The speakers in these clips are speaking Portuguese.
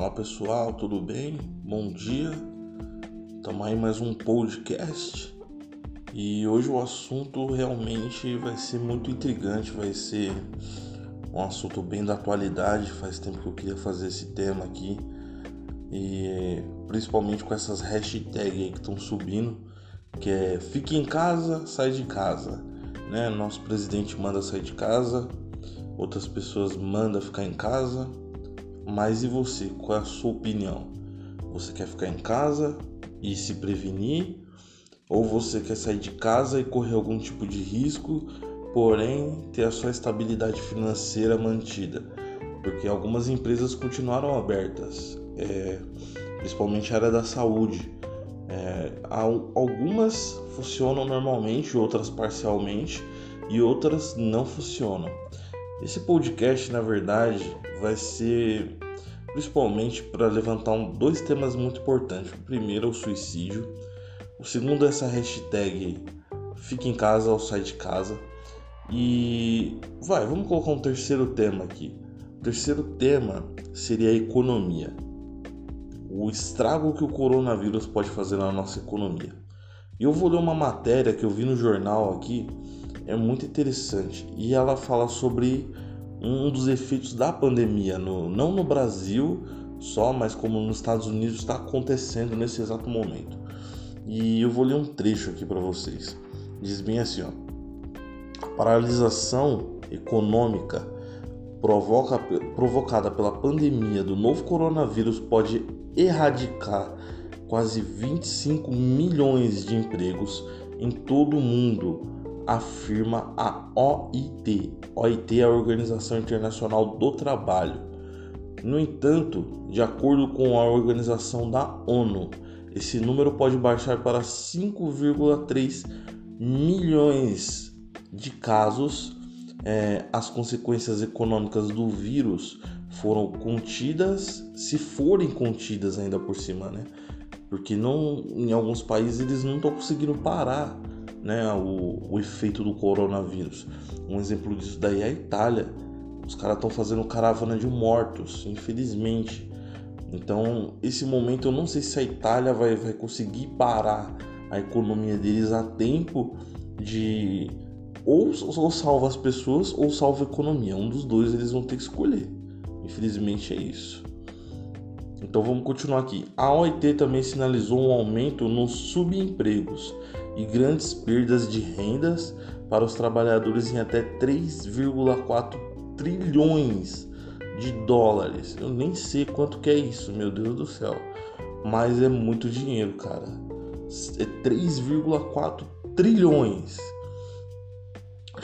Fala pessoal, tudo bem? Bom dia. Estamos aí mais um podcast e hoje o assunto realmente vai ser muito intrigante, vai ser um assunto bem da atualidade. Faz tempo que eu queria fazer esse tema aqui e principalmente com essas hashtags que estão subindo, que é fique em casa, sai de casa, né? Nosso presidente manda sair de casa, outras pessoas mandam ficar em casa mas e você? Qual é a sua opinião? Você quer ficar em casa e se prevenir? Ou você quer sair de casa e correr algum tipo de risco, porém ter a sua estabilidade financeira mantida? Porque algumas empresas continuaram abertas, é, principalmente a área da saúde. É, algumas funcionam normalmente, outras parcialmente e outras não funcionam. Esse podcast, na verdade, vai ser principalmente para levantar um, dois temas muito importantes. O primeiro é o suicídio, o segundo é essa hashtag fique em casa ou sai de casa. E vai, vamos colocar um terceiro tema aqui. O terceiro tema seria a economia. O estrago que o coronavírus pode fazer na nossa economia. E eu vou ler uma matéria que eu vi no jornal aqui, é muito interessante. E ela fala sobre um dos efeitos da pandemia, no, não no Brasil só, mas como nos Estados Unidos está acontecendo nesse exato momento. E eu vou ler um trecho aqui para vocês. Diz bem assim: ó, a paralisação econômica provoca, provocada pela pandemia do novo coronavírus pode erradicar quase 25 milhões de empregos em todo o mundo afirma a OIT. OIT é a Organização Internacional do Trabalho. No entanto, de acordo com a organização da ONU, esse número pode baixar para 5,3 milhões de casos. É, as consequências econômicas do vírus foram contidas, se forem contidas ainda por cima, né? Porque não, em alguns países eles não estão conseguindo parar né, o, o efeito do coronavírus. Um exemplo disso daí é a Itália. Os caras estão fazendo caravana de mortos, infelizmente. Então, esse momento eu não sei se a Itália vai, vai conseguir parar a economia deles a tempo de ou, ou salva as pessoas ou salva a economia. Um dos dois eles vão ter que escolher. Infelizmente é isso. Então vamos continuar aqui. A OIT também sinalizou um aumento nos subempregos e grandes perdas de rendas para os trabalhadores em até 3,4 trilhões de dólares. Eu nem sei quanto que é isso, meu Deus do céu. Mas é muito dinheiro, cara. É 3,4 trilhões.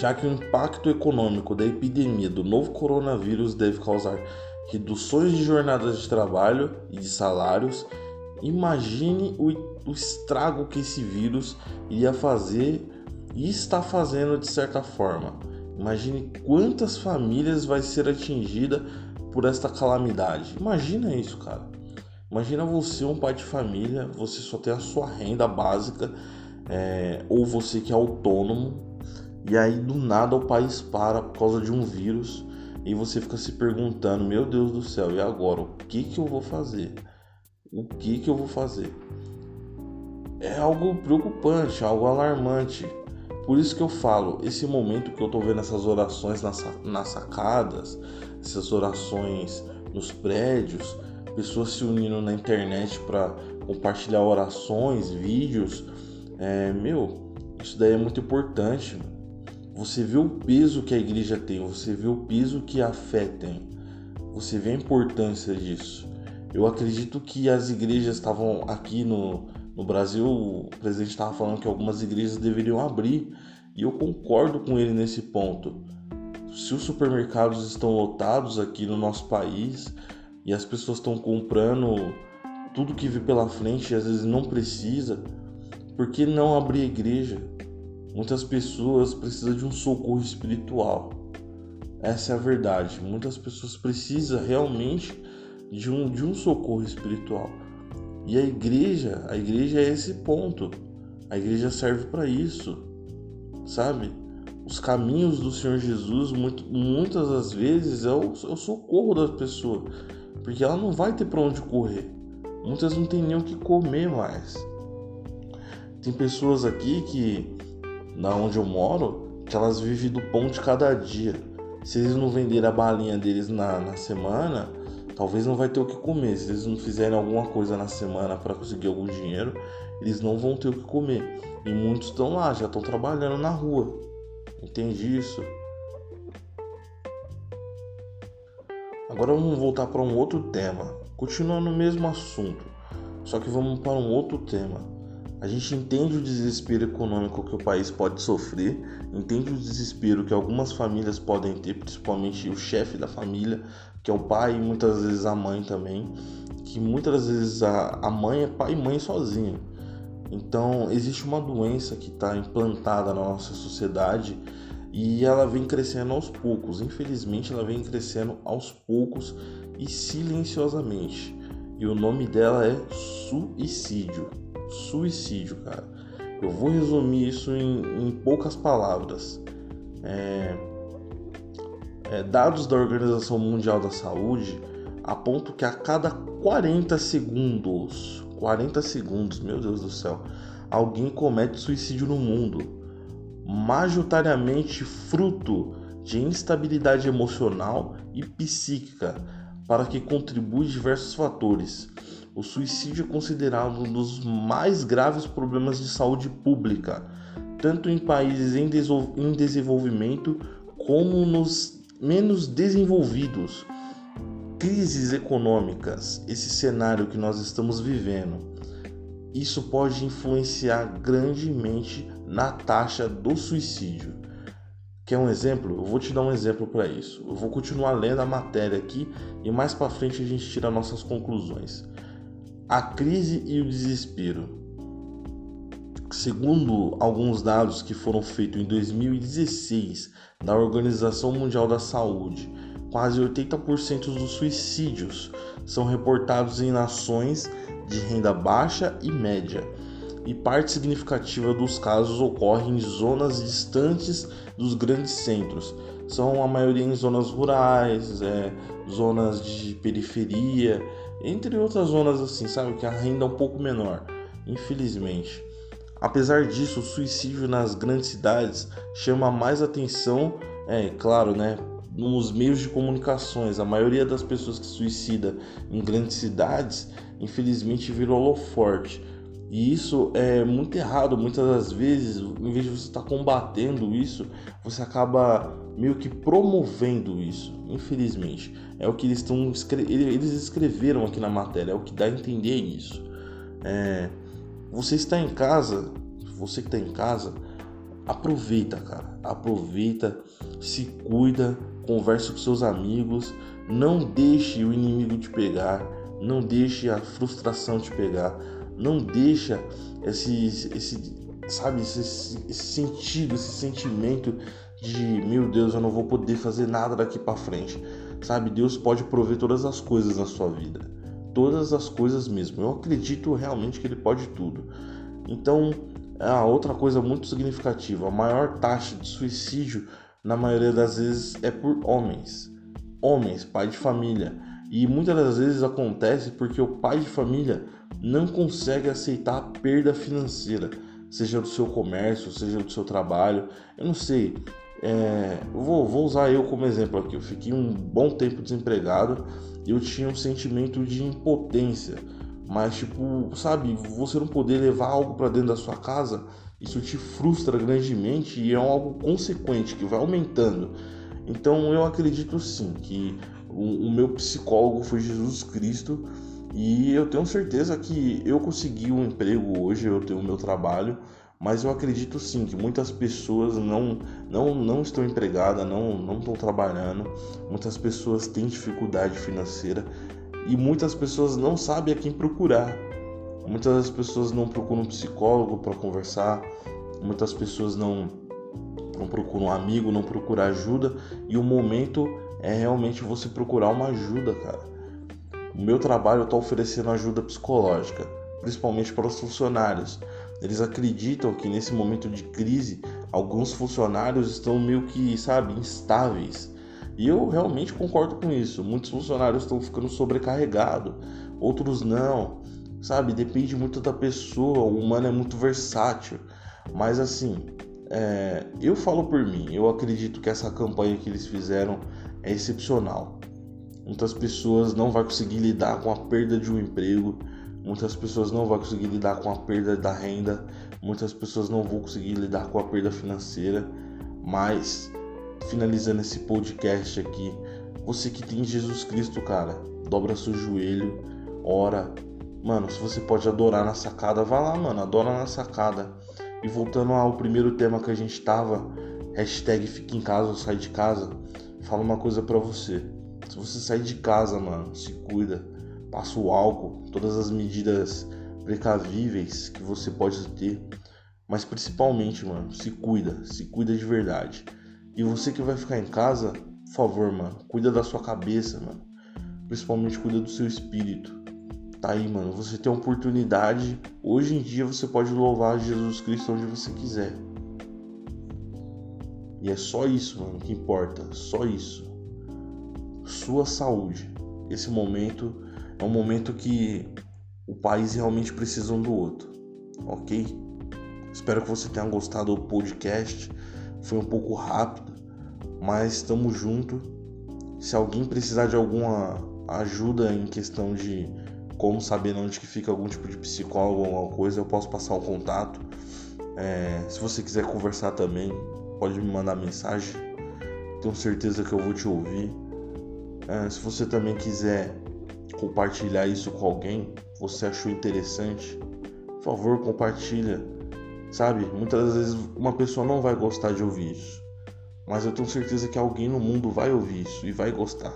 Já que o impacto econômico da epidemia do novo coronavírus deve causar reduções de jornadas de trabalho e de salários, imagine o o estrago que esse vírus iria fazer e está fazendo de certa forma. Imagine quantas famílias vai ser atingida por esta calamidade. Imagina isso, cara. Imagina você, um pai de família, você só tem a sua renda básica, é, ou você que é autônomo, e aí do nada o país para por causa de um vírus, e você fica se perguntando: meu Deus do céu, e agora? O que, que eu vou fazer? O que, que eu vou fazer? é algo preocupante, algo alarmante. Por isso que eu falo, esse momento que eu tô vendo essas orações nas, nas sacadas, essas orações nos prédios, pessoas se unindo na internet para compartilhar orações, vídeos, é, meu, isso daí é muito importante. Você vê o peso que a igreja tem, você vê o peso que a fé tem, você vê a importância disso. Eu acredito que as igrejas estavam aqui no, no Brasil, o presidente estava falando que algumas igrejas deveriam abrir e eu concordo com ele nesse ponto. Se os supermercados estão lotados aqui no nosso país e as pessoas estão comprando tudo que vê pela frente e às vezes não precisa, por que não abrir a igreja? Muitas pessoas precisam de um socorro espiritual. Essa é a verdade. Muitas pessoas precisam realmente de um, de um socorro espiritual. E a igreja, a igreja é esse ponto. A igreja serve para isso, sabe? Os caminhos do Senhor Jesus, muito, muitas das vezes, é o, é o socorro das pessoas. porque ela não vai ter para onde correr. Muitas não tem nem o que comer mais. Tem pessoas aqui que, na onde eu moro, que elas vivem do pão de cada dia. Se eles não venderem a balinha deles na, na semana, talvez não vai ter o que comer. Se eles não fizerem alguma coisa na semana para conseguir algum dinheiro, eles não vão ter o que comer. E muitos estão lá, já estão trabalhando na rua. Entende isso? Agora vamos voltar para um outro tema, continuando no mesmo assunto, só que vamos para um outro tema. A gente entende o desespero econômico que o país pode sofrer, entende o desespero que algumas famílias podem ter, principalmente o chefe da família, que é o pai e muitas vezes a mãe também, que muitas vezes a, mãe é pai e mãe sozinho. Então existe uma doença que está implantada na nossa sociedade e ela vem crescendo aos poucos. Infelizmente, ela vem crescendo aos poucos e silenciosamente. E o nome dela é suicídio. Suicídio, cara. Eu vou resumir isso em, em poucas palavras. É, é, dados da Organização Mundial da Saúde apontam que a cada 40 segundos, 40 segundos, meu Deus do céu, alguém comete suicídio no mundo majoritariamente fruto de instabilidade emocional e psíquica, para que contribui diversos fatores. O suicídio é considerado um dos mais graves problemas de saúde pública, tanto em países em, desenvolvimento como nos menos desenvolvidos. Crises econômicas, esse cenário que nós estamos vivendo, isso pode influenciar grandemente na taxa do suicídio. Quer um exemplo? Eu vou te dar um exemplo para isso. Eu vou continuar lendo a matéria aqui e mais para frente a gente tira nossas conclusões. A crise e o desespero. Segundo alguns dados que foram feitos em 2016 da Organização Mundial da Saúde, quase 80% dos suicídios são reportados em nações de renda baixa e média e parte significativa dos casos ocorre em zonas distantes dos grandes centros. São a maioria em zonas rurais, é, zonas de periferia, entre outras zonas assim, sabe, que a renda é um pouco menor, infelizmente. Apesar disso, o suicídio nas grandes cidades chama mais atenção, é claro, né, nos meios de comunicações. A maioria das pessoas que suicida em grandes cidades, infelizmente, virou holoforte e isso é muito errado. Muitas das vezes, em vez de você estar combatendo isso, você acaba meio que promovendo isso. Infelizmente, é o que eles estão eles escreveram aqui na matéria. É o que dá a entender isso. É, você está em casa, você que está em casa, aproveita, cara. Aproveita, se cuida, conversa com seus amigos, não deixe o inimigo te pegar, não deixe a frustração te pegar não deixa esse, esse sabe, esse, esse sentido, esse sentimento de meu Deus, eu não vou poder fazer nada daqui para frente. Sabe, Deus pode prover todas as coisas na sua vida. Todas as coisas mesmo. Eu acredito realmente que ele pode tudo. Então, a outra coisa muito significativa, a maior taxa de suicídio na maioria das vezes é por homens. Homens, pai de família. E muitas das vezes acontece porque o pai de família não consegue aceitar a perda financeira, seja do seu comércio, seja do seu trabalho. Eu não sei. É, vou, vou usar eu como exemplo aqui. Eu fiquei um bom tempo desempregado e eu tinha um sentimento de impotência. Mas, tipo, sabe, você não poder levar algo para dentro da sua casa, isso te frustra grandemente e é algo consequente que vai aumentando. Então, eu acredito sim que o, o meu psicólogo foi Jesus Cristo e eu tenho certeza que eu consegui um emprego hoje, eu tenho o meu trabalho, mas eu acredito sim que muitas pessoas não, não, não estão empregadas, não, não estão trabalhando, muitas pessoas têm dificuldade financeira e muitas pessoas não sabem a quem procurar. Muitas das pessoas não procuram um psicólogo para conversar, muitas pessoas não, não procuram um amigo, não procuram ajuda e o momento é realmente você procurar uma ajuda, cara. O meu trabalho está oferecendo ajuda psicológica, principalmente para os funcionários. Eles acreditam que nesse momento de crise, alguns funcionários estão meio que, sabe, instáveis. E eu realmente concordo com isso. Muitos funcionários estão ficando sobrecarregados, outros não, sabe? Depende muito da pessoa. O humano é muito versátil. Mas assim, é, eu falo por mim, eu acredito que essa campanha que eles fizeram é excepcional. Muitas pessoas não vão conseguir lidar com a perda de um emprego, muitas pessoas não vão conseguir lidar com a perda da renda, muitas pessoas não vão conseguir lidar com a perda financeira, mas finalizando esse podcast aqui, você que tem Jesus Cristo, cara, dobra seu joelho, ora. Mano, se você pode adorar na sacada, vá lá, mano, adora na sacada. E voltando ao primeiro tema que a gente tava, hashtag fica em casa ou sai de casa, fala uma coisa para você. Se você sair de casa, mano, se cuida. Passa o álcool, todas as medidas precavíveis que você pode ter. Mas principalmente, mano, se cuida, se cuida de verdade. E você que vai ficar em casa, por favor, mano, cuida da sua cabeça, mano. Principalmente cuida do seu espírito. Tá aí, mano, você tem a oportunidade. Hoje em dia você pode louvar Jesus Cristo onde você quiser. E é só isso, mano, que importa, só isso. Sua saúde. Esse momento é um momento que o país realmente precisa um do outro, ok? Espero que você tenha gostado do podcast foi um pouco rápido, mas estamos junto. Se alguém precisar de alguma ajuda em questão de como saber onde que fica algum tipo de psicólogo ou alguma coisa, eu posso passar o contato. É, se você quiser conversar também, pode me mandar mensagem. Tenho certeza que eu vou te ouvir. É, se você também quiser compartilhar isso com alguém, você achou interessante, por favor, compartilha. Sabe? Muitas vezes uma pessoa não vai gostar de ouvir isso. Mas eu tenho certeza que alguém no mundo vai ouvir isso e vai gostar.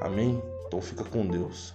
Amém? Então fica com Deus.